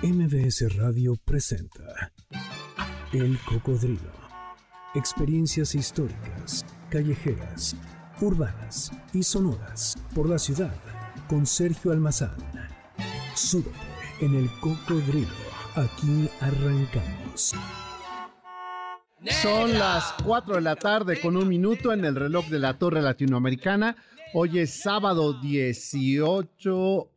MBS Radio presenta El Cocodrilo. Experiencias históricas, callejeras, urbanas y sonoras por la ciudad con Sergio Almazán. Súbete en El Cocodrilo. Aquí arrancamos. Son las 4 de la tarde con un minuto en el reloj de la Torre Latinoamericana. Hoy es sábado 18,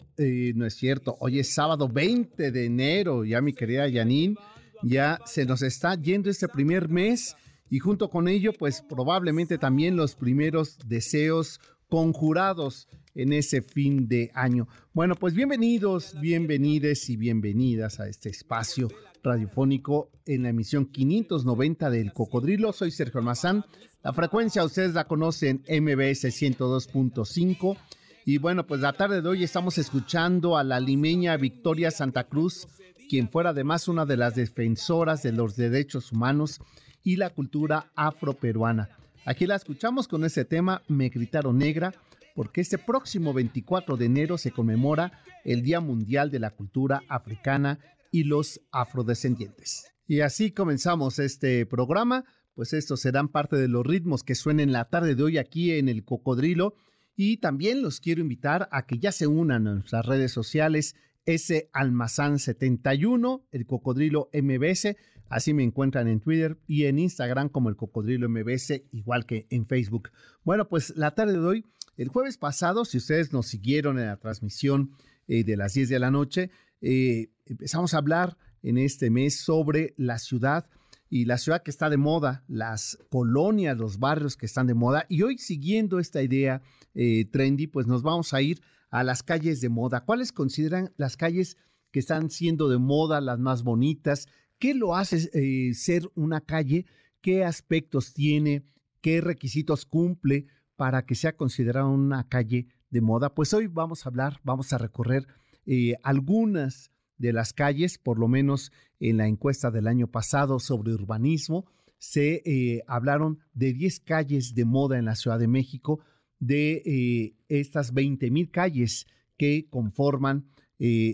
no es cierto, hoy es sábado 20 de enero, ya mi querida Janine, ya se nos está yendo este primer mes y junto con ello, pues probablemente también los primeros deseos conjurados en ese fin de año. Bueno, pues bienvenidos, bienvenides y bienvenidas a este espacio radiofónico en la emisión 590 del Cocodrilo. Soy Sergio Almazán. La frecuencia ustedes la conocen, MBS 102.5. Y bueno, pues la tarde de hoy estamos escuchando a la limeña Victoria Santa Cruz, quien fuera además una de las defensoras de los derechos humanos y la cultura afroperuana. Aquí la escuchamos con ese tema, Me gritaron negra, porque este próximo 24 de enero se conmemora el Día Mundial de la Cultura Africana y los Afrodescendientes. Y así comenzamos este programa, pues estos serán parte de los ritmos que suenen la tarde de hoy aquí en el Cocodrilo. Y también los quiero invitar a que ya se unan a nuestras redes sociales, ese Almazán 71, el Cocodrilo MBS, así me encuentran en Twitter y en Instagram como el Cocodrilo MBS, igual que en Facebook. Bueno, pues la tarde de hoy el jueves pasado, si ustedes nos siguieron en la transmisión eh, de las 10 de la noche, eh, empezamos a hablar en este mes sobre la ciudad y la ciudad que está de moda, las colonias, los barrios que están de moda. Y hoy siguiendo esta idea eh, trendy, pues nos vamos a ir a las calles de moda. ¿Cuáles consideran las calles que están siendo de moda, las más bonitas? ¿Qué lo hace ser una calle? ¿Qué aspectos tiene? ¿Qué requisitos cumple? para que sea considerada una calle de moda? Pues hoy vamos a hablar, vamos a recorrer eh, algunas de las calles, por lo menos en la encuesta del año pasado sobre urbanismo, se eh, hablaron de 10 calles de moda en la Ciudad de México, de eh, estas 20 mil calles que conforman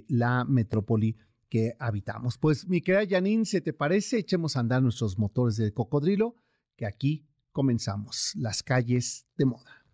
la metrópoli que habitamos. Pues mi querida Janine, ¿se te parece? Echemos a andar nuestros motores de cocodrilo, que aquí comenzamos las calles de moda.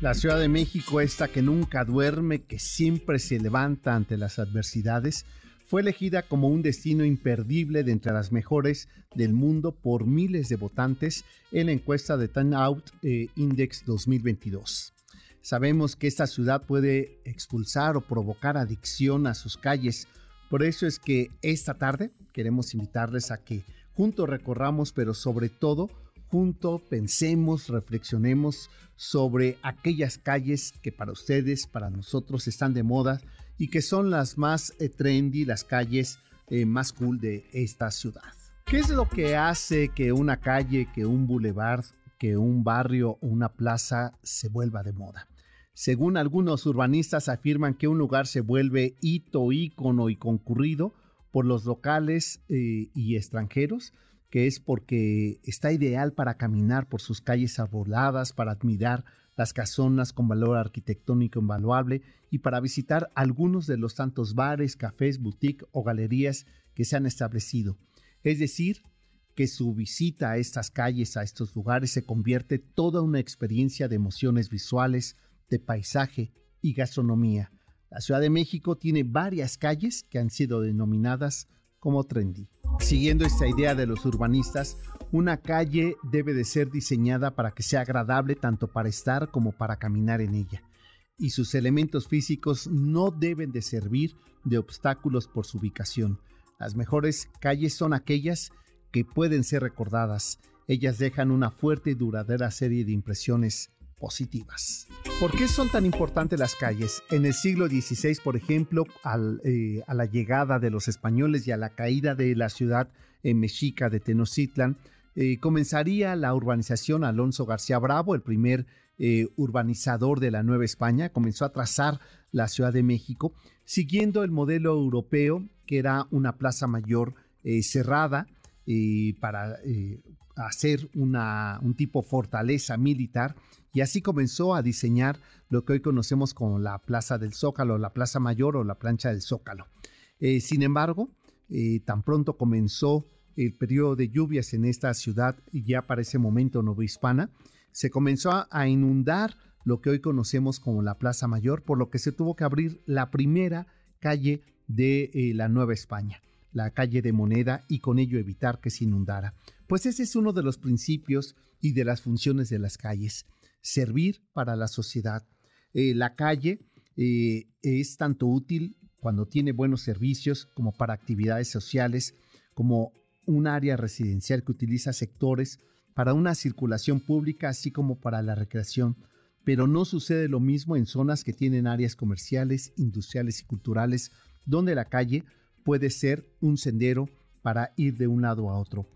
La Ciudad de México, esta que nunca duerme, que siempre se levanta ante las adversidades, fue elegida como un destino imperdible de entre las mejores del mundo por miles de votantes en la encuesta de Time Out eh, Index 2022. Sabemos que esta ciudad puede expulsar o provocar adicción a sus calles. Por eso es que esta tarde queremos invitarles a que juntos recorramos, pero sobre todo juntos pensemos, reflexionemos sobre aquellas calles que para ustedes, para nosotros están de moda y que son las más eh, trendy, las calles eh, más cool de esta ciudad. ¿Qué es lo que hace que una calle, que un boulevard, que un barrio o una plaza se vuelva de moda? Según algunos urbanistas afirman que un lugar se vuelve hito, ícono y concurrido por los locales eh, y extranjeros, que es porque está ideal para caminar por sus calles arboladas, para admirar las casonas con valor arquitectónico invaluable y para visitar algunos de los tantos bares, cafés, boutiques o galerías que se han establecido. Es decir, que su visita a estas calles, a estos lugares, se convierte toda una experiencia de emociones visuales, de paisaje y gastronomía. La Ciudad de México tiene varias calles que han sido denominadas como trendy. Siguiendo esta idea de los urbanistas, una calle debe de ser diseñada para que sea agradable tanto para estar como para caminar en ella. Y sus elementos físicos no deben de servir de obstáculos por su ubicación. Las mejores calles son aquellas que pueden ser recordadas. Ellas dejan una fuerte y duradera serie de impresiones positivas. ¿Por qué son tan importantes las calles? En el siglo XVI, por ejemplo, eh, a la llegada de los españoles y a la caída de la ciudad eh, mexica de Tenochtitlan, eh, comenzaría la urbanización. Alonso García Bravo, el primer urbanizador de la Nueva España, comenzó a trazar la Ciudad de México, siguiendo el modelo europeo, que era una plaza mayor cerrada, para hacer una, un tipo fortaleza militar y así comenzó a diseñar lo que hoy conocemos como la Plaza del Zócalo, la Plaza Mayor o la plancha del Zócalo. Eh, sin embargo, eh, tan pronto comenzó el periodo de lluvias en esta ciudad, ya para ese momento novohispana, se comenzó a, inundar lo que hoy conocemos como la Plaza Mayor, por lo que se tuvo que abrir la primera calle de eh, la Nueva España, la calle de Moneda, y con ello evitar que se inundara. Pues ese es uno de los principios y de las funciones de las calles, servir para la sociedad. Eh, la calle eh, es tanto útil cuando tiene buenos servicios como para actividades sociales, como un área residencial que utiliza sectores para una circulación pública, así como para la recreación. Pero no sucede lo mismo en zonas que tienen áreas comerciales, industriales y culturales, donde la calle puede ser un sendero para ir de un lado a otro.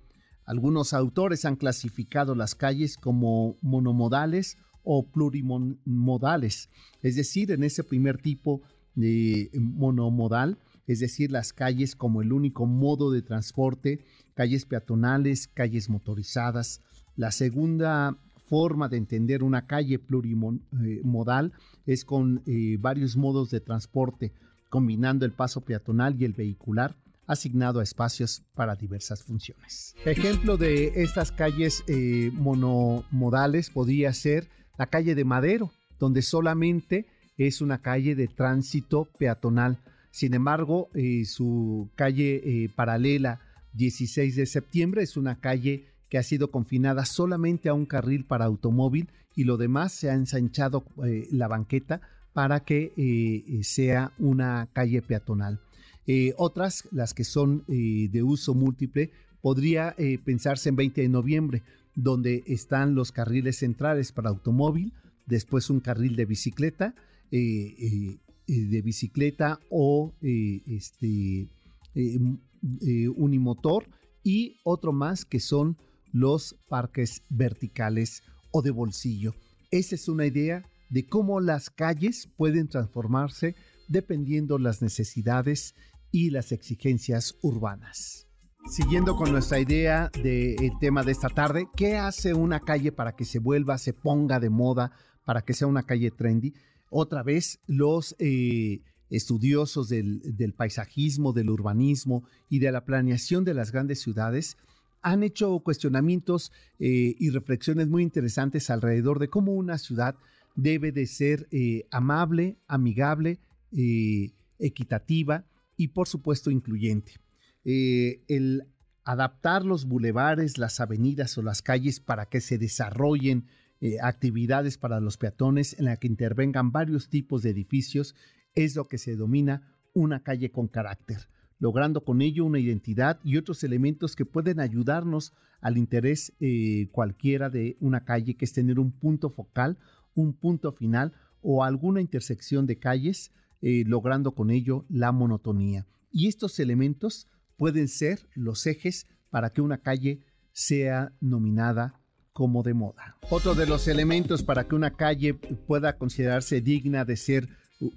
Algunos autores han clasificado las calles como monomodales o plurimodales, es decir, en ese primer tipo de monomodal, es decir, las calles como el único modo de transporte, calles peatonales, calles motorizadas. La segunda forma de entender una calle plurimodal es con eh, varios modos de transporte, combinando el paso peatonal y el vehicular asignado a espacios para diversas funciones. Ejemplo de estas calles eh, monomodales podría ser la calle de Madero, donde solamente es una calle de tránsito peatonal. Sin embargo, eh, su calle eh, paralela 16 de septiembre es una calle que ha sido confinada solamente a un carril para automóvil y lo demás se ha ensanchado la banqueta para que sea una calle peatonal. Eh, otras, las que son eh, de uso múltiple, podría eh, pensarse en 20 de noviembre, donde están los carriles centrales para automóvil, después un carril de bicicleta, de bicicleta o este, unimotor, y otro más que son los parques verticales o de bolsillo. Esa es una idea de cómo las calles pueden transformarse dependiendo las necesidades y las exigencias urbanas. Siguiendo con nuestra idea del tema de esta tarde, ¿qué hace una calle para que se vuelva, se ponga de moda, para que sea una calle trendy? Otra vez, los eh, estudiosos del, paisajismo, del urbanismo y de la planeación de las grandes ciudades han hecho cuestionamientos eh, y reflexiones muy interesantes alrededor de cómo una ciudad debe de ser eh, amable, amigable, equitativa y por supuesto incluyente. Eh, el adaptar los bulevares, las avenidas o las calles para que se desarrollen eh, actividades para los peatones en la que intervengan varios tipos de edificios es lo que se denomina una calle con carácter, logrando con ello una identidad y otros elementos que pueden ayudarnos al interés eh, cualquiera de una calle, que es tener un punto focal, un punto final o alguna intersección de calles eh, logrando con ello la monotonía. Y estos elementos pueden ser los ejes para que una calle sea nominada como de moda. Otro de los elementos para que una calle pueda considerarse digna de ser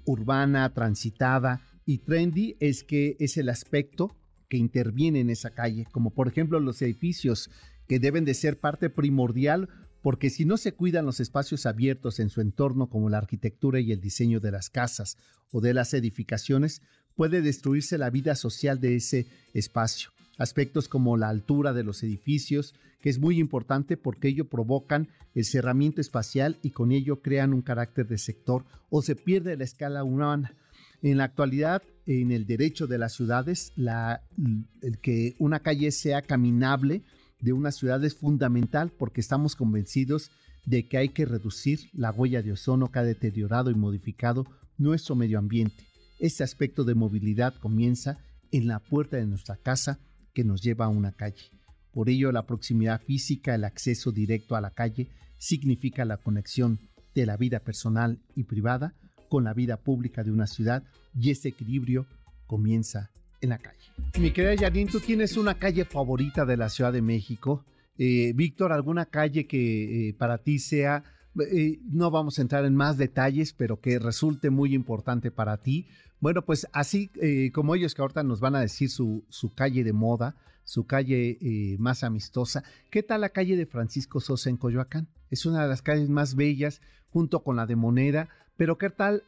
urbana, transitada y trendy es que es el aspecto que interviene en esa calle, como por ejemplo los edificios que deben de ser parte primordial porque si no se cuidan los espacios abiertos en su entorno como la arquitectura y el diseño de las casas o de las edificaciones, puede destruirse la vida social de ese espacio. Aspectos como la altura de los edificios, que es muy importante porque ello provocan el cerramiento espacial y con ello crean un carácter de sector o se pierde la escala humana. En la actualidad, en el derecho de las ciudades, el que una calle sea caminable de una ciudad es fundamental porque estamos convencidos de que hay que reducir la huella de ozono que ha deteriorado y modificado nuestro medio ambiente. Este aspecto de movilidad comienza en la puerta de nuestra casa que nos lleva a una calle. Por ello, la proximidad física, el acceso directo a la calle, significa la conexión de la vida personal y privada con la vida pública de una ciudad y ese equilibrio comienza en la calle. Mi querida Janine, ¿tú tienes una calle favorita de la Ciudad de México? Eh, Víctor, ¿alguna calle que eh, para ti sea, eh, no vamos a entrar en más detalles, pero que resulte muy importante para ti? Bueno, pues así eh, como ellos que ahorita nos van a decir su, su calle de moda, su calle más amistosa, ¿qué tal la calle de Francisco Sosa en Coyoacán? Es una de las calles más bellas junto con la de Moneda, pero ¿qué tal?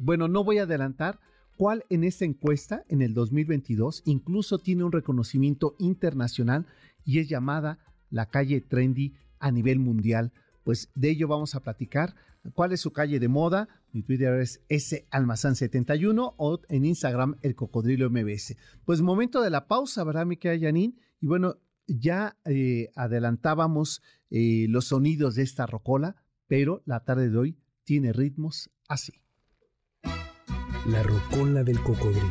Bueno, no voy a adelantar cuál en esta encuesta en el 2022 incluso tiene un reconocimiento internacional y es llamada la calle trendy a nivel mundial. Pues de ello vamos a platicar. ¿Cuál es su calle de moda? Mi Twitter es salmazán71 o en Instagram el cocodrilo mbs. Pues momento de la pausa, ¿verdad, mi querida? Y bueno, ya eh, adelantábamos eh, los sonidos de esta rocola, pero la tarde de hoy tiene ritmos así. La rocola del cocodrilo.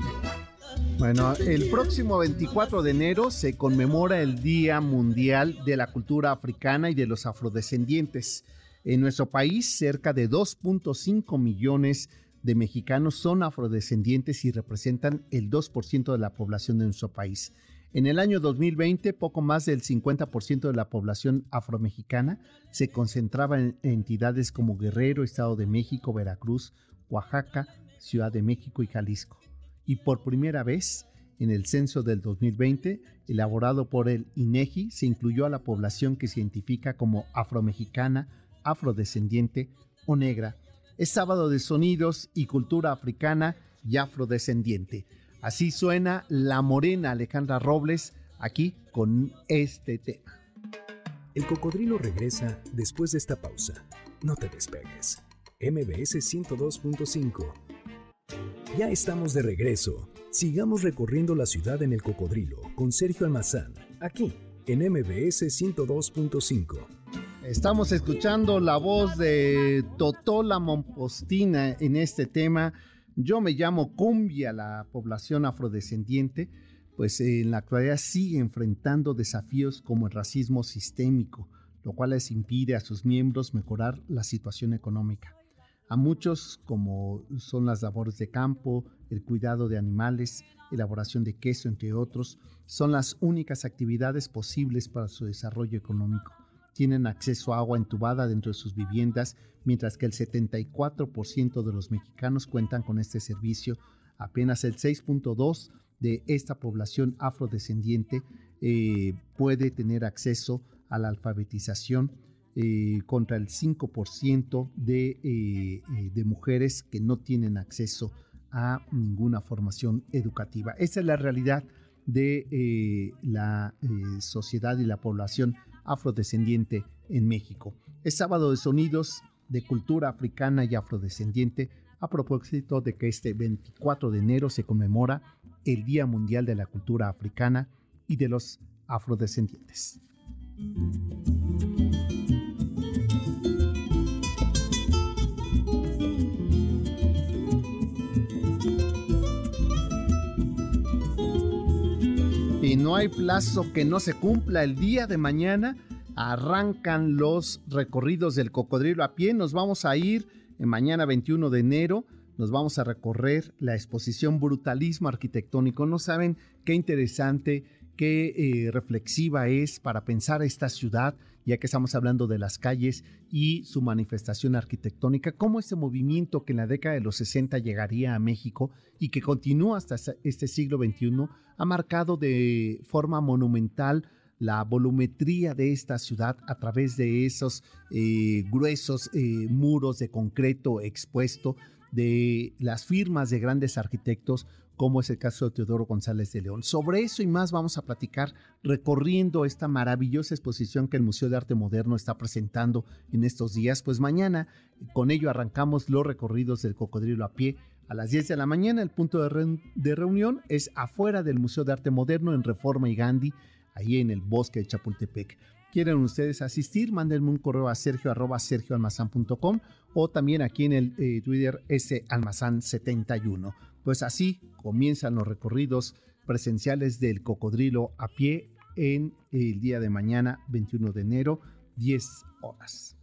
Bueno, el próximo 24 de enero se conmemora el Día Mundial de la Cultura Africana y de los Afrodescendientes. En nuestro país, cerca de 2.5 millones de mexicanos son afrodescendientes y representan el 2% de la población de nuestro país. En el año 2020, poco más del 50% de la población afromexicana se concentraba en entidades como Guerrero, Estado de México, Veracruz, Oaxaca, Ciudad de México y Jalisco y por primera vez en el censo del 2020, elaborado por el INEGI, se incluyó a la población que se identifica como afromexicana, afrodescendiente o negra. Es sábado de sonidos y cultura africana y afrodescendiente. Así suena la morena Alejandra Robles aquí con este tema. El cocodrilo regresa después de esta pausa. No te despegues. MBS 102.5 ya estamos de regreso. Sigamos recorriendo la ciudad en el cocodrilo con Sergio Almazán, aquí en MBS 102.5. Estamos escuchando la voz de Totola Mompostina en este tema. Yo me llamo Cumbia, la población afrodescendiente, pues en la actualidad sigue enfrentando desafíos como el racismo sistémico, lo cual les impide a sus miembros mejorar la situación económica. A muchos, como son las labores de campo, el cuidado de animales, elaboración de queso, entre otros, son las únicas actividades posibles para su desarrollo económico. Tienen acceso a agua entubada dentro de sus viviendas, mientras que el 74% de los mexicanos cuentan con este servicio. Apenas el 6.2% de esta población afrodescendiente eh, puede tener acceso a la alfabetización eh, contra el 5% de, eh, eh, de mujeres que no tienen acceso a ninguna formación educativa. Esa es la realidad de la sociedad y la población afrodescendiente en México. Es sábado de sonidos de cultura africana y afrodescendiente a propósito de que este 24 de enero se conmemora el Día Mundial de la Cultura Africana y de los Afrodescendientes. No hay plazo que no se cumpla. El día de mañana arrancan los recorridos del cocodrilo a pie. Nos vamos a ir en mañana 21 de enero. Nos vamos a recorrer la exposición Brutalismo Arquitectónico. No saben qué interesante, qué eh, reflexiva es para pensar esta ciudad ya que estamos hablando de las calles y su manifestación arquitectónica, cómo este movimiento que en la década de los 60 llegaría a México y que continúa hasta este siglo XXI, ha marcado de forma monumental la volumetría de esta ciudad a través de esos eh, gruesos eh, muros de concreto expuesto, de las firmas de grandes arquitectos como es el caso de Teodoro González de León. Sobre eso y más vamos a platicar recorriendo esta maravillosa exposición que el Museo de Arte Moderno está presentando en estos días. Pues mañana con ello arrancamos los recorridos del cocodrilo a pie. A las 10 de la mañana el punto de, reunión es afuera del Museo de Arte Moderno en Reforma y Gandhi, ahí en el bosque de Chapultepec. ¿Quieren ustedes asistir? Mándenme un correo a sergio arroba sergioalmazán.com o también aquí en el eh, Twitter S almazán 71. Pues así comienzan los recorridos presenciales del cocodrilo a pie en el día de mañana, 21 de enero, 10 horas.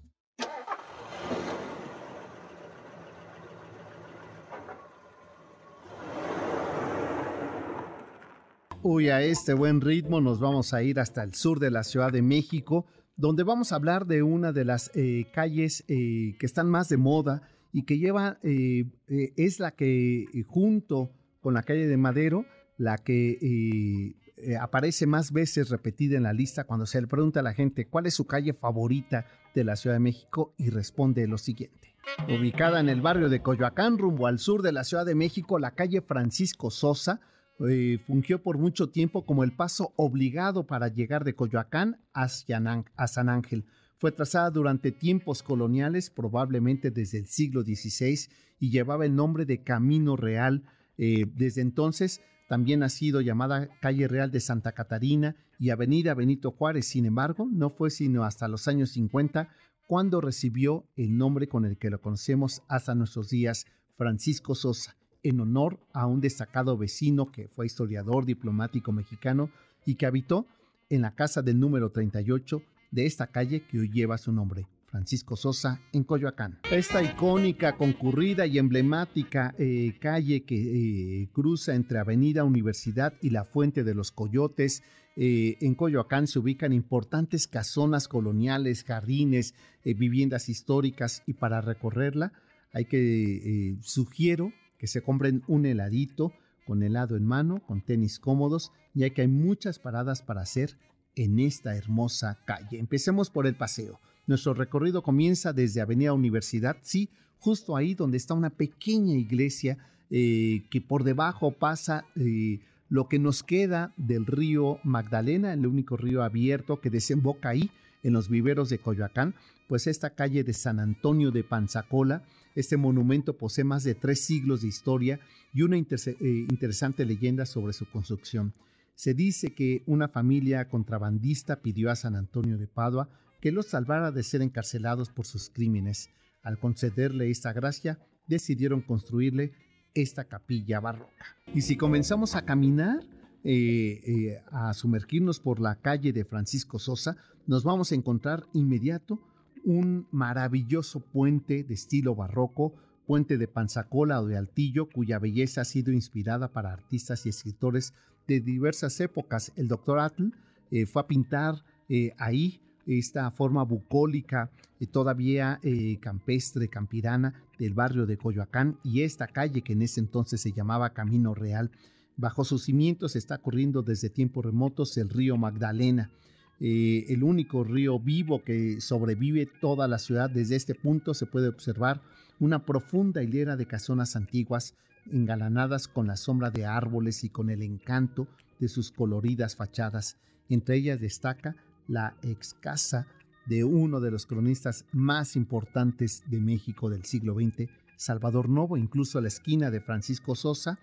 Uy, a este buen ritmo nos vamos a ir hasta el sur de la Ciudad de México, donde vamos a hablar de una de las eh, calles eh, que están más de moda y que lleva, eh, eh, es la que junto con la calle de Madero, la que aparece más veces repetida en la lista cuando se le pregunta a la gente cuál es su calle favorita de la Ciudad de México y responde lo siguiente. Ubicada en el barrio de Coyoacán, rumbo al sur de la Ciudad de México, la calle Francisco Sosa eh, fungió por mucho tiempo como el paso obligado para llegar de Coyoacán a San Ángel. Fue trazada durante tiempos coloniales, probablemente desde el siglo XVI, y llevaba el nombre de Camino Real. Eh, desde entonces también ha sido llamada Calle Real de Santa Catarina y Avenida Benito Juárez. Sin embargo, no fue sino hasta los años 50 cuando recibió el nombre con el que lo conocemos hasta nuestros días, Francisco Sosa en honor a un destacado vecino que fue historiador diplomático mexicano y que habitó en la casa del número 38 de esta calle que hoy lleva su nombre, Francisco Sosa, en Coyoacán. Esta icónica, concurrida y emblemática eh, calle que eh, cruza entre Avenida Universidad y la Fuente de los Coyotes, eh, en Coyoacán se ubican importantes casonas coloniales, jardines, viviendas históricas y para recorrerla hay que, sugiero que se compren un heladito con helado en mano, con tenis cómodos, ya que hay muchas paradas para hacer en esta hermosa calle. Empecemos por el paseo. Nuestro recorrido comienza desde Avenida Universidad, sí, justo ahí donde está una pequeña iglesia eh, que por debajo pasa eh, lo que nos queda del río Magdalena, el único río abierto que desemboca ahí en los viveros de Coyoacán, pues esta calle de San Antonio de Panzacola, este monumento posee más de tres siglos de historia y una eh, interesante leyenda sobre su construcción. Se dice que una familia contrabandista pidió a San Antonio de Padua que los salvara de ser encarcelados por sus crímenes. Al concederle esta gracia, decidieron construirle esta capilla barroca. Y si comenzamos a caminar, eh, eh, a sumergirnos por la calle de Francisco Sosa, nos vamos a encontrar inmediato un maravilloso puente de estilo barroco, puente de Panzacola o de Altillo, cuya belleza ha sido inspirada para artistas y escritores de diversas épocas. El doctor Atl eh, fue a pintar eh, ahí esta forma bucólica, eh, todavía campestre, campirana del barrio de Coyoacán y esta calle que en ese entonces se llamaba Camino Real. Bajo sus cimientos está corriendo desde tiempos remotos el río Magdalena. El único río vivo que sobrevive toda la ciudad. Desde este punto se puede observar una profunda hilera de casonas antiguas engalanadas con la sombra de árboles y con el encanto de sus coloridas fachadas. Entre ellas destaca la ex casa de uno de los cronistas más importantes de México del siglo XX, Salvador Novo, incluso a la esquina de Francisco Sosa,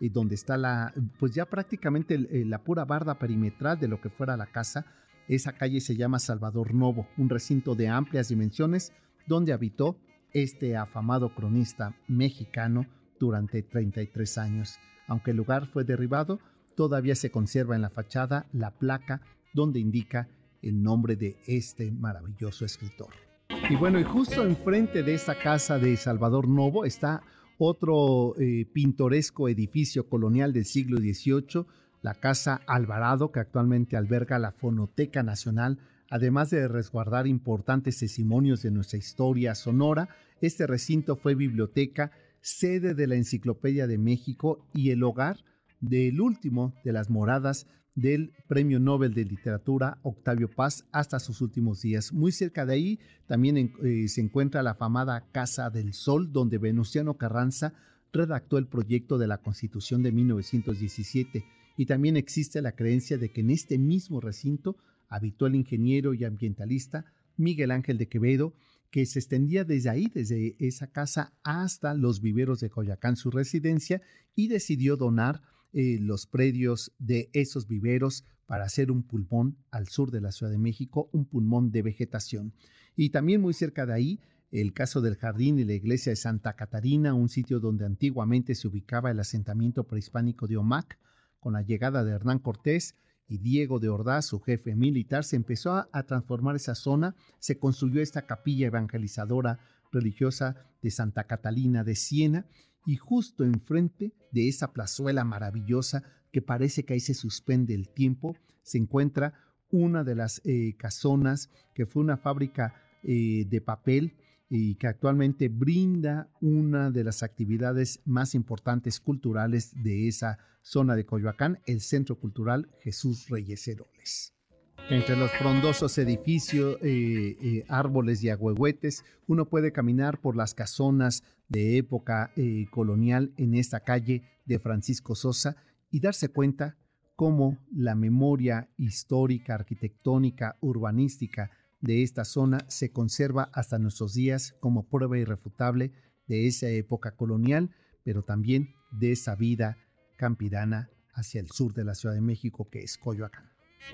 y donde está la, pues ya prácticamente la pura barda perimetral de lo que fuera la casa, esa calle se llama Salvador Novo, un recinto de amplias dimensiones donde habitó este afamado cronista mexicano durante 33 años. Aunque el lugar fue derribado, todavía se conserva en la fachada la placa donde indica el nombre de este maravilloso escritor. Y bueno, y justo enfrente de esta casa de Salvador Novo está otro eh, pintoresco edificio colonial del siglo XVIII la Casa Alvarado, que actualmente alberga la Fonoteca Nacional, además de resguardar importantes testimonios de nuestra historia sonora, este recinto fue biblioteca, sede de la Enciclopedia de México y el hogar del último de las moradas del Premio Nobel de Literatura Octavio Paz hasta sus últimos días. Muy cerca de ahí también eh, se encuentra la famada Casa del Sol, donde Venustiano Carranza redactó el proyecto de la Constitución de 1917 y también existe la creencia de que en este mismo recinto habitó el ingeniero y ambientalista Miguel Ángel de Quevedo, que se extendía desde ahí, desde esa casa hasta los viveros de Coyacán, su residencia, y decidió donar eh, los predios de esos viveros para hacer un pulmón al sur de la Ciudad de México, un pulmón de vegetación. Y también muy cerca de ahí, el caso del jardín y la iglesia de Santa Catarina, un sitio donde antiguamente se ubicaba el asentamiento prehispánico de Omac, con la llegada de Hernán Cortés y Diego de Ordaz, su jefe militar, se empezó a, transformar esa zona, se construyó esta capilla evangelizadora religiosa de Santa Catalina de Siena y justo enfrente de esa plazuela maravillosa que parece que ahí se suspende el tiempo, se encuentra una de las eh, casonas que fue una fábrica eh, de papel y que actualmente brinda una de las actividades más importantes culturales de esa zona de Coyoacán, el Centro Cultural Jesús Reyes Heroles. Entre los frondosos edificios, eh, eh, árboles y agüehuetes, uno puede caminar por las casonas de época eh, colonial en esta calle de Francisco Sosa y darse cuenta cómo la memoria histórica, arquitectónica, urbanística de esta zona se conserva hasta nuestros días como prueba irrefutable de esa época colonial, pero también de esa vida campirana hacia el sur de la Ciudad de México que es Coyoacán.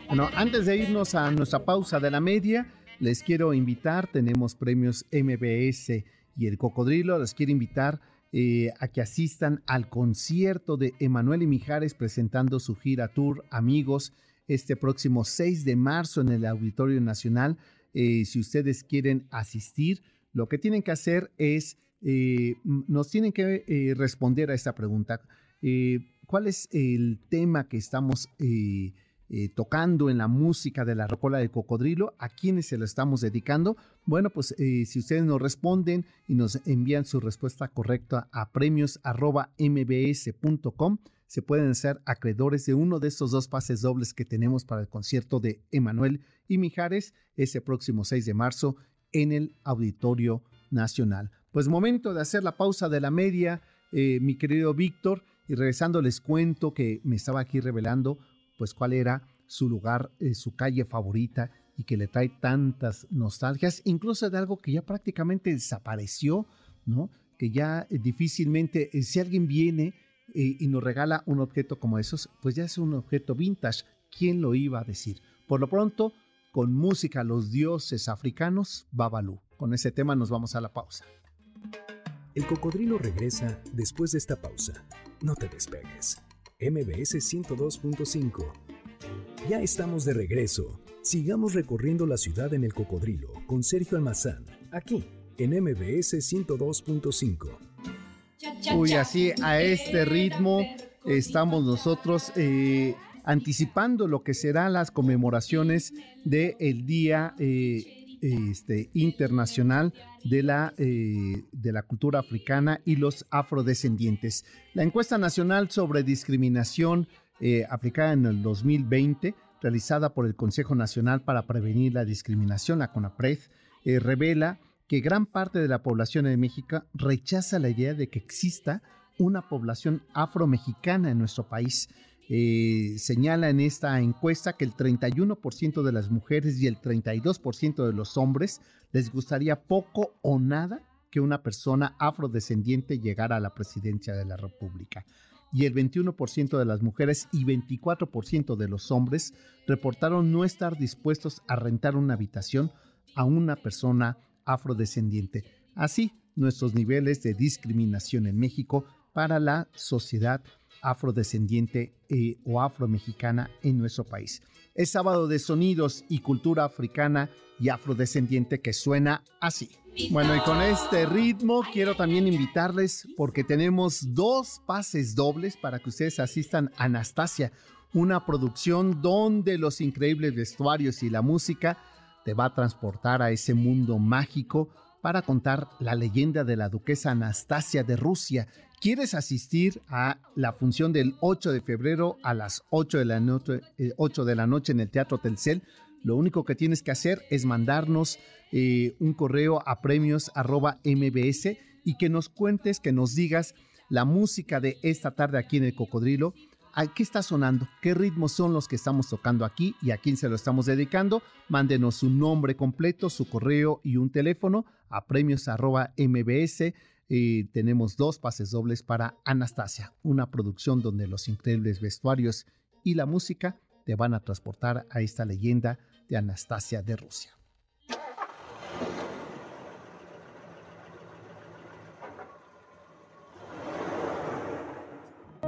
Bueno, antes de irnos a nuestra pausa de la media, les quiero invitar, tenemos premios MBS y el Cocodrilo, les quiero invitar eh, a que asistan al concierto de Emanuel y Mijares presentando su gira Tour Amigos este próximo 6 de marzo en el Auditorio Nacional. Eh, si ustedes quieren asistir, lo que tienen que hacer es, eh, nos tienen que responder a esta pregunta. ¿Cuál es el tema que estamos eh, tocando en la música de la rocola de cocodrilo, a quienes se lo estamos dedicando. Bueno, pues eh, si ustedes nos responden y nos envían su respuesta correcta a premios.mbs.com, se pueden ser acreedores de uno de estos dos pases dobles que tenemos para el concierto de Emanuel y Mijares ese próximo 6 de marzo en el Auditorio Nacional. Pues momento de hacer la pausa de la media, eh, mi querido Víctor, y regresando les cuento que me estaba aquí revelando pues cuál era su lugar, eh, su calle favorita y que le trae tantas nostalgias, incluso de algo que ya prácticamente desapareció, ¿no? Que ya eh, difícilmente, eh, si alguien viene y nos regala un objeto como esos, pues ya es un objeto vintage. ¿Quién lo iba a decir? Por lo pronto, con música Los dioses africanos, Babalú. Con ese tema nos vamos a la pausa. El cocodrilo regresa después de esta pausa. No te despegues. MBS 102.5. Ya estamos de regreso. Sigamos recorriendo la ciudad en el cocodrilo con Sergio Almazán, aquí en MBS 102.5. Uy, así a este ritmo estamos nosotros eh, anticipando lo que serán las conmemoraciones del Día eh, este, internacional de la, eh, de la cultura africana y los afrodescendientes. La encuesta nacional sobre discriminación eh, aplicada en el 2020, realizada por el Consejo Nacional para Prevenir la Discriminación, la CONAPRED, eh, revela que gran parte de la población de México rechaza la idea de que exista una población afromexicana en nuestro país. Eh, señala en esta encuesta que el 31% de las mujeres y el 32% de los hombres les gustaría poco o nada que una persona afrodescendiente llegara a la presidencia de la República. Y el 21% de las mujeres y 24% de los hombres reportaron no estar dispuestos a rentar una habitación a una persona afrodescendiente. Así, nuestros niveles de discriminación en México para la sociedad afrodescendiente eh, o afromexicana en nuestro país. Es sábado de sonidos y cultura africana y afrodescendiente que suena así. Bueno, y con este ritmo quiero también invitarles porque tenemos dos pases dobles para que ustedes asistan a Anastasia, una producción donde los increíbles vestuarios y la música te va a transportar a ese mundo mágico para contar la leyenda de la duquesa Anastasia de Rusia ¿Quieres asistir a la función del 8 de febrero a las 8 de la noche, 8 eh, de la noche en el Teatro Telcel? Lo único que tienes que hacer es mandarnos eh, un correo a premios.mbs y que nos cuentes, que nos digas la música de esta tarde aquí en el Cocodrilo. ¿A qué está sonando? ¿Qué ritmos son los que estamos tocando aquí y a quién se lo estamos dedicando? Mándenos su nombre completo, su correo y un teléfono a premios.mbs tenemos dos pases dobles para Anastasia, una producción donde los increíbles vestuarios y la música te van a transportar a esta leyenda de Anastasia de Rusia.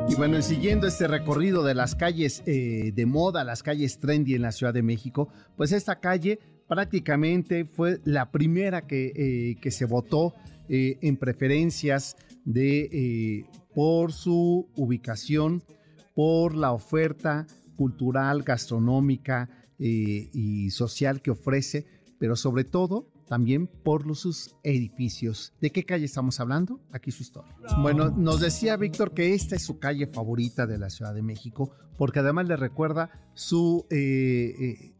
Y bueno, siguiendo este recorrido de las calles eh, de moda, las calles trendy en la Ciudad de México, pues esta calle prácticamente fue la primera que, eh, que se votó eh, en preferencias de, eh, por su ubicación, por la oferta cultural, gastronómica eh, y social que ofrece, pero sobre todo también por sus edificios. ¿De qué calle estamos hablando? Aquí su historia. Bueno, nos decía Víctor que esta es su calle favorita de la Ciudad de México, porque además le recuerda su,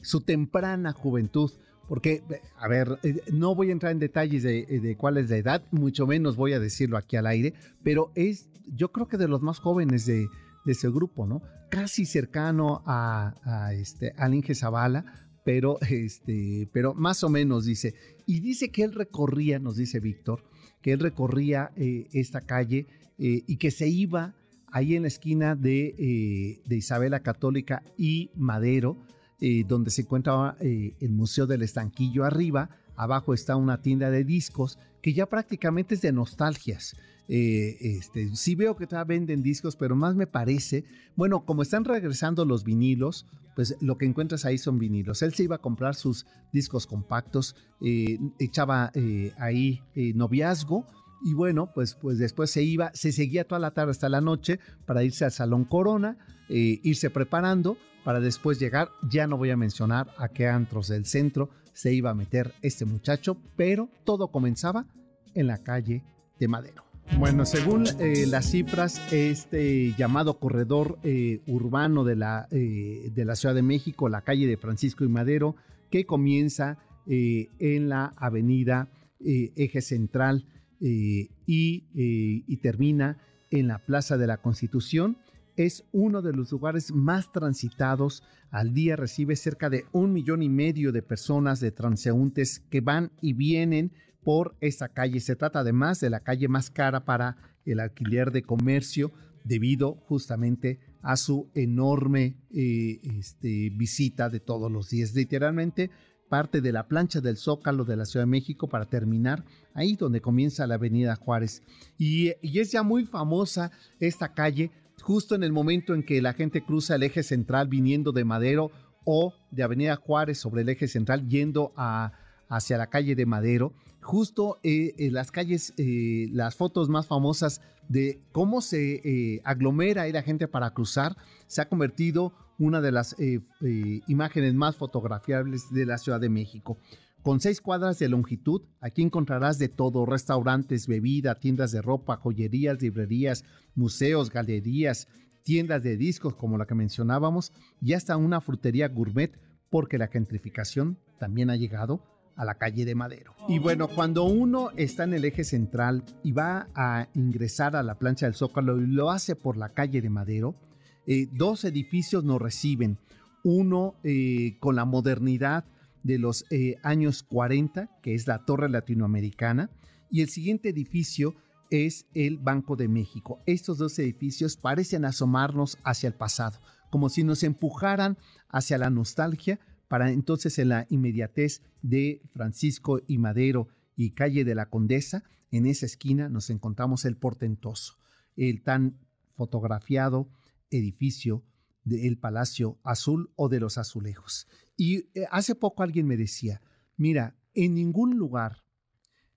su temprana juventud. Porque, a ver, eh, no voy a entrar en detalles de, cuál es la edad, mucho menos voy a decirlo aquí al aire, pero es, yo creo que de los más jóvenes de, ese grupo, ¿no? Casi cercano a, a este, Zavala, pero, este, pero más o menos dice. Y dice que él recorría, nos dice Víctor, que él recorría eh, esta calle eh, y que se iba ahí en la esquina de, eh, de Isabela Católica y Madero, donde se encuentra el Museo del Estanquillo arriba. Abajo está una tienda de discos que ya prácticamente es de nostalgias. este, sí veo que todavía venden discos, pero más me parece, bueno, como están regresando los vinilos, pues lo que encuentras ahí son vinilos. Él se iba a comprar sus discos compactos, eh, echaba eh, ahí eh, noviazgo y bueno, pues, pues después se iba, se seguía toda la tarde hasta la noche para irse al Salón Corona, irse preparando para después llegar, ya no voy a mencionar a qué antros del centro se iba a meter este muchacho, pero todo comenzaba en la calle de Madero. Bueno, según eh, las cifras, este llamado corredor eh, urbano de la, eh, de la Ciudad de México, la calle de Francisco y Madero, que comienza en la avenida Eje Central y, termina en la Plaza de la Constitución, es uno de los lugares más transitados. Al día recibe cerca de un millón y medio de personas, de transeúntes que van y vienen por esta calle. Se trata además de la calle más cara para el alquiler de comercio debido justamente a su enorme eh, este, visita de todos los días. Literalmente parte de la plancha del Zócalo de la Ciudad de México para terminar ahí donde comienza la Avenida Juárez. Y es ya muy famosa esta calle justo en el momento en que la gente cruza el eje central viniendo de Madero o de Avenida Juárez sobre el eje central yendo hacia la calle de Madero justo en eh, las calles, eh, las fotos más famosas de cómo se eh, aglomera la gente para cruzar, se ha convertido una de las imágenes más fotografiables de la Ciudad de México. Con seis cuadras de longitud, aquí encontrarás de todo, restaurantes, bebida, tiendas de ropa, joyerías, librerías, museos, galerías, tiendas de discos como la que mencionábamos, y hasta una frutería gourmet, porque la gentrificación también ha llegado a la calle de Madero. Y bueno, cuando uno está en el eje central y va a ingresar a la plancha del Zócalo y lo hace por la calle de Madero, eh, dos edificios nos reciben. Uno eh, con la modernidad de los eh, años 40, que es la Torre Latinoamericana, y el siguiente edificio es el Banco de México. Estos dos edificios parecen asomarnos hacia el pasado, como si nos empujaran hacia la nostalgia, para entonces en la inmediatez de Francisco y Madero y calle de la Condesa, en esa esquina nos encontramos el portentoso, el tan fotografiado edificio del Palacio Azul o de los Azulejos. Y eh, hace poco alguien me decía, mira, en ningún lugar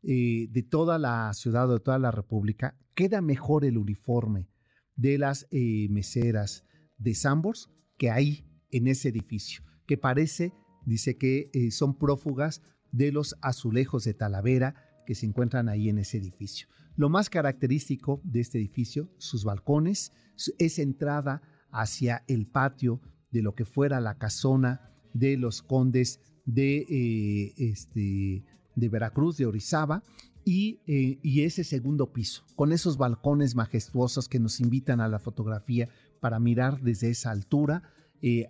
eh, de toda la ciudad o de toda la República queda mejor el uniforme de las eh, meseras de Sambors que ahí, en ese edificio que parece, dice que son prófugas de los azulejos de Talavera que se encuentran ahí en ese edificio. Lo más característico de este edificio, sus balcones, es entrada hacia el patio de lo que fuera la casona de los condes de, eh, este, de Veracruz, de Orizaba, y, eh, y, ese segundo piso, con esos balcones majestuosos que nos invitan a la fotografía para mirar desde esa altura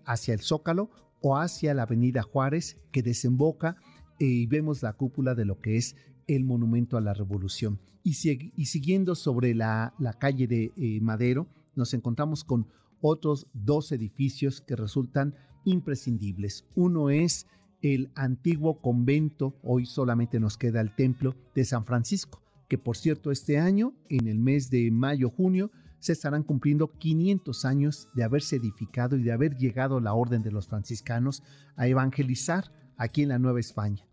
hacia el zócalo o hacia la avenida Juárez que desemboca eh, y vemos la cúpula de lo que es el monumento a la revolución. Y, siguiendo sobre la, calle de eh, Madero, nos encontramos con otros dos edificios que resultan imprescindibles. Uno es el antiguo convento, hoy solamente nos queda el templo de San Francisco, que por cierto este año, en el mes de mayo-junio, se estarán cumpliendo 500 años de haberse edificado y de haber llegado la orden de los franciscanos a evangelizar aquí en la Nueva España.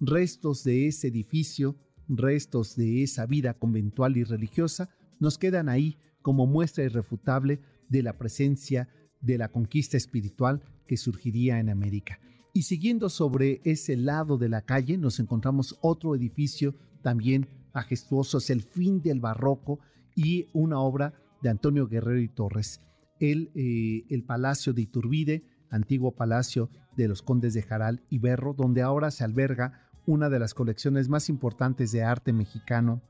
Restos de ese edificio, restos de esa vida conventual y religiosa, nos quedan ahí como muestra irrefutable de la presencia de la conquista espiritual que surgiría en América. Y siguiendo sobre ese lado de la calle nos encontramos otro edificio también majestuoso, es el fin del barroco y una obra de Antonio Guerrero y Torres, el, eh, el Palacio de Iturbide, antiguo palacio de los condes de Jaral y Berro, donde ahora se alberga una de las colecciones más importantes de arte mexicano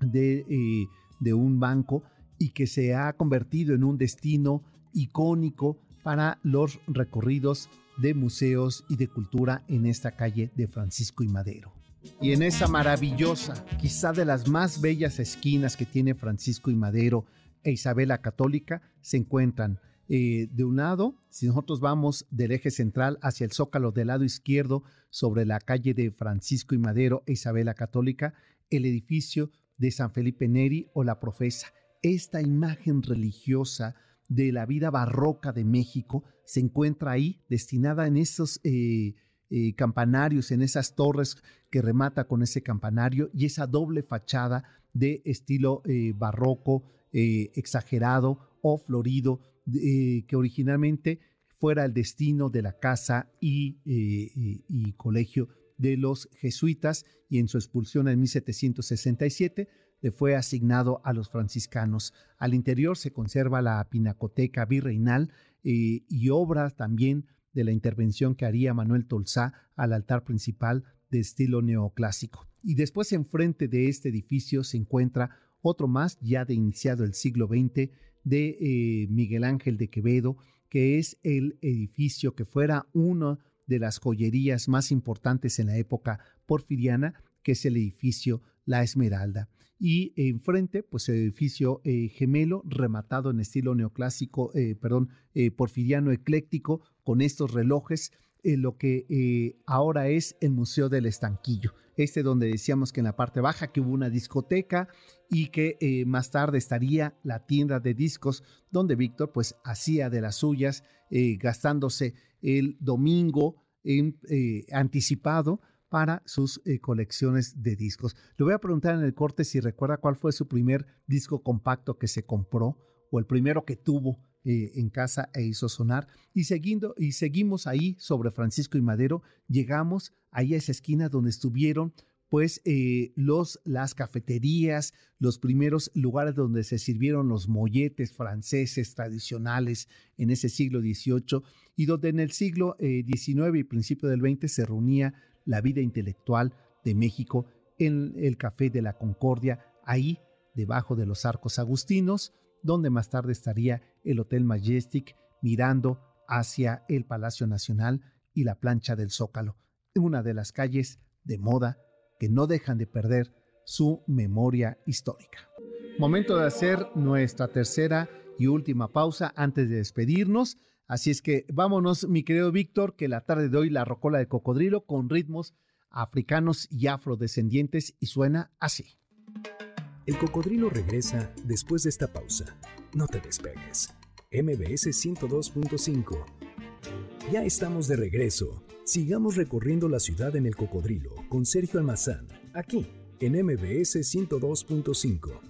de, eh, de un banco y que se ha convertido en un destino icónico para los recorridos de museos y de cultura en esta calle de Francisco y Madero. Y en esa maravillosa, quizá de las más bellas esquinas que tiene Francisco y Madero e Isabela Católica, se encuentran eh, de un lado, si nosotros vamos del eje central hacia el zócalo del lado izquierdo, sobre la calle de Francisco y Madero e Isabela Católica, el edificio de San Felipe Neri o la Profesa. Esta imagen religiosa de la vida barroca de México se encuentra ahí, destinada en esos eh, eh, campanarios, en esas torres que remata con ese campanario y esa doble fachada de estilo barroco exagerado o florido eh, que originalmente fuera el destino de la casa y, eh, y, colegio de los jesuitas y en su expulsión en 1767 fue asignado a los franciscanos. Al interior se conserva la pinacoteca virreinal eh, y obras también de la intervención que haría Manuel Tolsá al altar principal de estilo neoclásico. Y después enfrente de este edificio se encuentra otro más ya de iniciado el siglo XX de eh, Miguel Ángel de Quevedo, que es el edificio que fuera una de las joyerías más importantes en la época porfiriana, que es el edificio La Esmeralda. Y enfrente, pues el edificio eh, gemelo, rematado en estilo neoclásico, eh, perdón, porfiriano ecléctico, con estos relojes lo que eh, ahora es el Museo del Estanquillo. Este donde decíamos que en la parte baja que hubo una discoteca y que eh, más tarde estaría la tienda de discos donde Víctor pues hacía de las suyas eh, gastándose el domingo anticipado para sus colecciones de discos. Le voy a preguntar en el corte si recuerda cuál fue su primer disco compacto que se compró o el primero que tuvo eh, en casa e hizo sonar. Y, y seguimos ahí sobre Francisco y Madero, llegamos ahí a esa esquina donde estuvieron pues eh, los, las cafeterías, los primeros lugares donde se sirvieron los molletes franceses tradicionales en ese siglo XVIII y donde en el siglo XIX eh, y principio del XX se reunía la vida intelectual de México en el Café de la Concordia, ahí debajo de los arcos agustinos, donde más tarde estaría el Hotel Majestic mirando hacia el Palacio Nacional y la plancha del Zócalo, una de las calles de moda que no dejan de perder su memoria histórica. Momento de hacer nuestra tercera y última pausa antes de despedirnos. Así es que vámonos, mi querido Víctor, que la tarde de hoy la rocola de cocodrilo con ritmos africanos y afrodescendientes y suena así. El cocodrilo regresa después de esta pausa. No te despegues. MBS 102.5. Ya estamos de regreso. Sigamos recorriendo la ciudad en el cocodrilo con Sergio Almazán, aquí en MBS 102.5.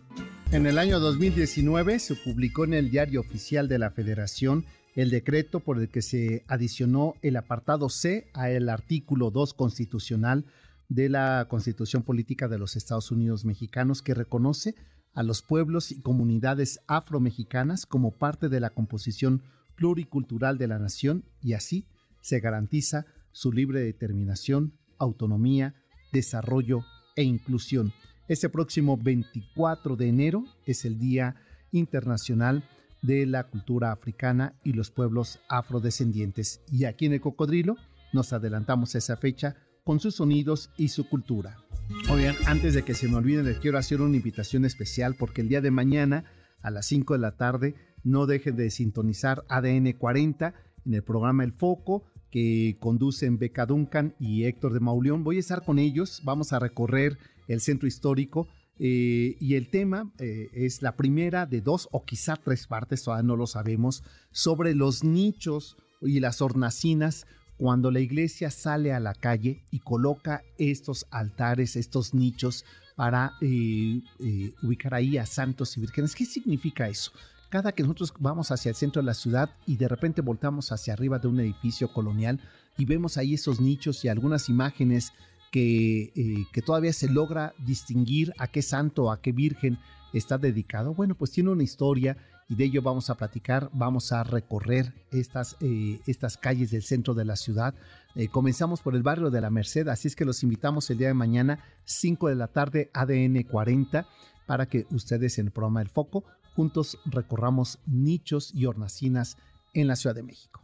En el año 2019 se publicó en el Diario Oficial de la Federación el decreto por el que se adicionó el apartado C al artículo 2 constitucional de la Constitución Política de los Estados Unidos Mexicanos que reconoce a los pueblos y comunidades afromexicanas como parte de la composición pluricultural de la nación y así se garantiza su libre determinación, autonomía, desarrollo e inclusión. Este próximo 24 de enero es el Día Internacional de la Cultura Africana y los Pueblos Afrodescendientes. Y aquí en el Cocodrilo nos adelantamos a esa fecha con sus sonidos y su cultura. Oigan, antes de que se me olviden, les quiero hacer una invitación especial porque el día de mañana a las 5 de la tarde no dejen de sintonizar ADN 40 en el programa El Foco que conducen Beca Duncan y Héctor de Mauleón. Voy a estar con ellos, vamos a recorrer el centro histórico eh, y el tema eh, es la primera de dos o quizá tres partes, todavía no lo sabemos, sobre los nichos y las hornacinas cuando la iglesia sale a la calle y coloca estos altares, estos nichos para eh, ubicar ahí a santos y vírgenes. ¿Qué significa eso? Cada que nosotros vamos hacia el centro de la ciudad y de repente voltamos hacia arriba de un edificio colonial, y vemos ahí esos nichos y algunas imágenes que, eh, que todavía se logra distinguir a qué santo, a qué virgen está dedicado. Bueno, pues tiene una historia y de ello vamos a platicar, vamos a recorrer estas, eh, estas calles del centro de la ciudad. Eh, comenzamos por el barrio de la Merced, así es que los invitamos el día de mañana, 5 de la tarde, ADN 40, para que ustedes en el programa El Foco juntos recorramos nichos y hornacinas en la Ciudad de México.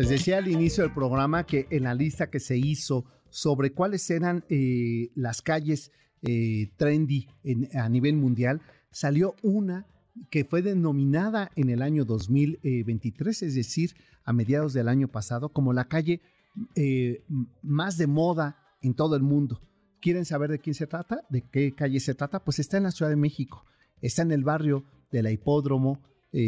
Les decía al inicio del programa que en la lista que se hizo sobre cuáles eran eh, las calles eh, trendy a nivel mundial, salió una que fue denominada en el año 2023, es decir, a mediados del año pasado, como la calle eh, más de moda en todo el mundo. ¿Quieren saber de quién se trata? ¿De qué calle se trata? Pues está en la Ciudad de México, está en el barrio de la Hipódromo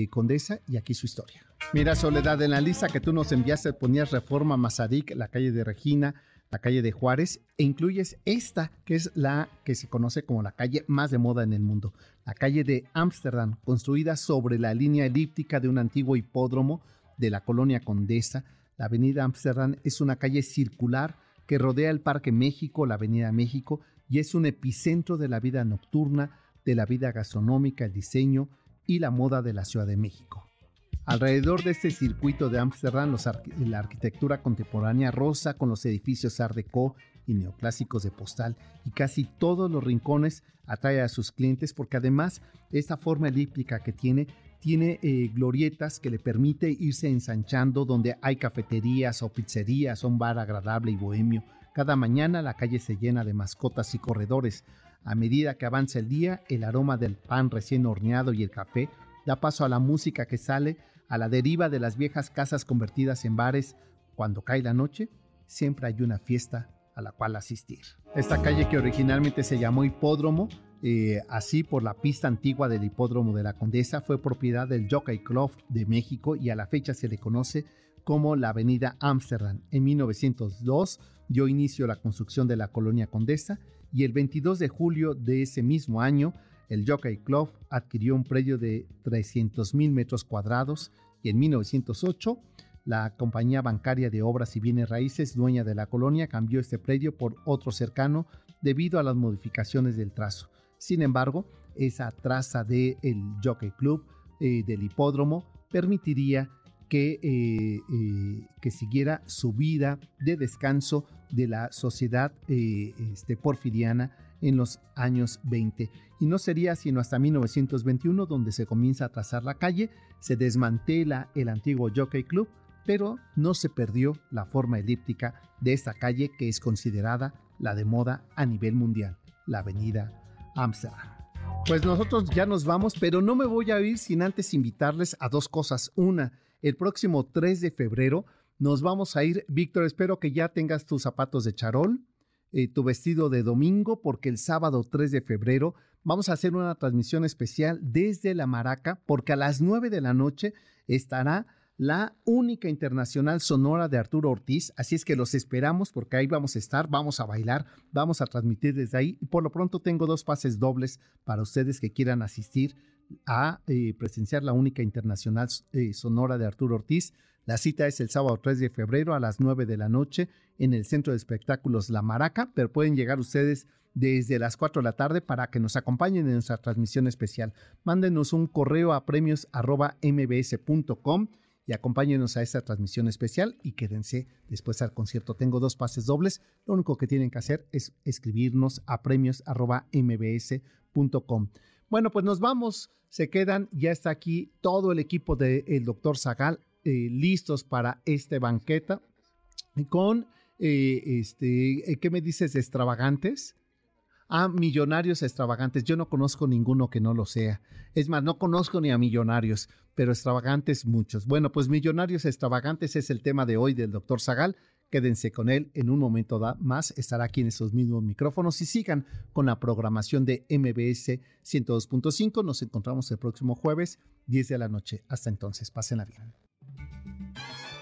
Condesa y aquí su historia. Mira, Soledad, en la lista que tú nos enviaste ponías Reforma Mazarik, la calle de Regina, la calle de Juárez, e incluyes esta, que es la que se conoce como la calle más de moda en el mundo, la calle de Ámsterdam, construida sobre la línea elíptica de un antiguo hipódromo de la colonia Condesa. La avenida Ámsterdam es una calle circular que rodea el Parque México, la avenida México, y es un epicentro de la vida nocturna, de la vida gastronómica, el diseño y la moda de la Ciudad de México. Alrededor de este circuito de Ámsterdam, la arquitectura contemporánea rosa con los edificios Art Deco y neoclásicos de postal y casi todos los rincones atrae a sus clientes porque además esta forma elíptica que tiene tiene eh, glorietas que le permite irse ensanchando donde hay cafeterías o pizzerías, un bar agradable y bohemio. Cada mañana la calle se llena de mascotas y corredores. A medida que avanza el día, el aroma del pan recién horneado y el café da paso a la música que sale a la deriva de las viejas casas convertidas en bares, cuando cae la noche, siempre hay una fiesta a la cual asistir. Esta calle que originalmente se llamó Hipódromo, eh, así por la pista antigua del Hipódromo de la Condesa, fue propiedad del Jockey Club de México y a la fecha se le conoce como la Avenida Amsterdam. En 1902 dio inicio la construcción de la colonia Condesa y el 22 de julio de ese mismo año el Jockey Club adquirió un predio de 300.000 metros cuadrados y en 1908 la compañía bancaria de obras y bienes raíces, dueña de la colonia, cambió este predio por otro cercano debido a las modificaciones del trazo. Sin embargo, esa traza del Jockey Club eh, del hipódromo permitiría que, eh, eh, que, siguiera su vida de descanso de la sociedad este, porfiriana en los años 20 y no sería sino hasta 1921 donde se comienza a trazar la calle, se desmantela el antiguo Jockey Club, pero no se perdió la forma elíptica de esta calle que es considerada la de moda a nivel mundial, la avenida Amsterdam. Pues nosotros ya nos vamos, pero no me voy a ir sin antes invitarles a dos cosas. Una, el próximo 3 de febrero nos vamos a ir, Víctor, espero que ya tengas tus zapatos de charol, eh, tu vestido de domingo, porque el sábado 3 de febrero vamos a hacer una transmisión especial desde la Maraca, porque a las 9 de la noche estará la única internacional sonora de Arturo Ortiz. Así es que los esperamos porque ahí vamos a estar, vamos a bailar, vamos a transmitir desde ahí. Y por lo pronto tengo dos pases dobles para ustedes que quieran asistir a eh, presenciar la única internacional eh, sonora de Arturo Ortiz. La cita es el sábado 3 de febrero a las 9 de la noche en el Centro de Espectáculos La Maraca, pero pueden llegar ustedes desde las 4 de la tarde para que nos acompañen en nuestra transmisión especial. Mándenos un correo a premios.mbs.com y acompáñenos a esta transmisión especial y quédense después al concierto. Tengo dos pases dobles. Lo único que tienen que hacer es escribirnos a premios.mbs.com. Bueno, pues nos vamos. Se quedan. Ya está aquí todo el equipo del doctor Zagal eh, listos para este banqueta con, eh, este, eh, ¿qué me dices extravagantes? Ah, millonarios extravagantes. Yo no conozco ninguno que no lo sea. Es más, no conozco ni a millonarios, pero extravagantes muchos. Bueno, pues millonarios extravagantes es el tema de hoy del doctor Zagal. Quédense con él en un momento más. Estará aquí en esos mismos micrófonos y sigan con la programación de MBS 102.5. Nos encontramos el próximo jueves, 10 de la noche. Hasta entonces, pásenla bien.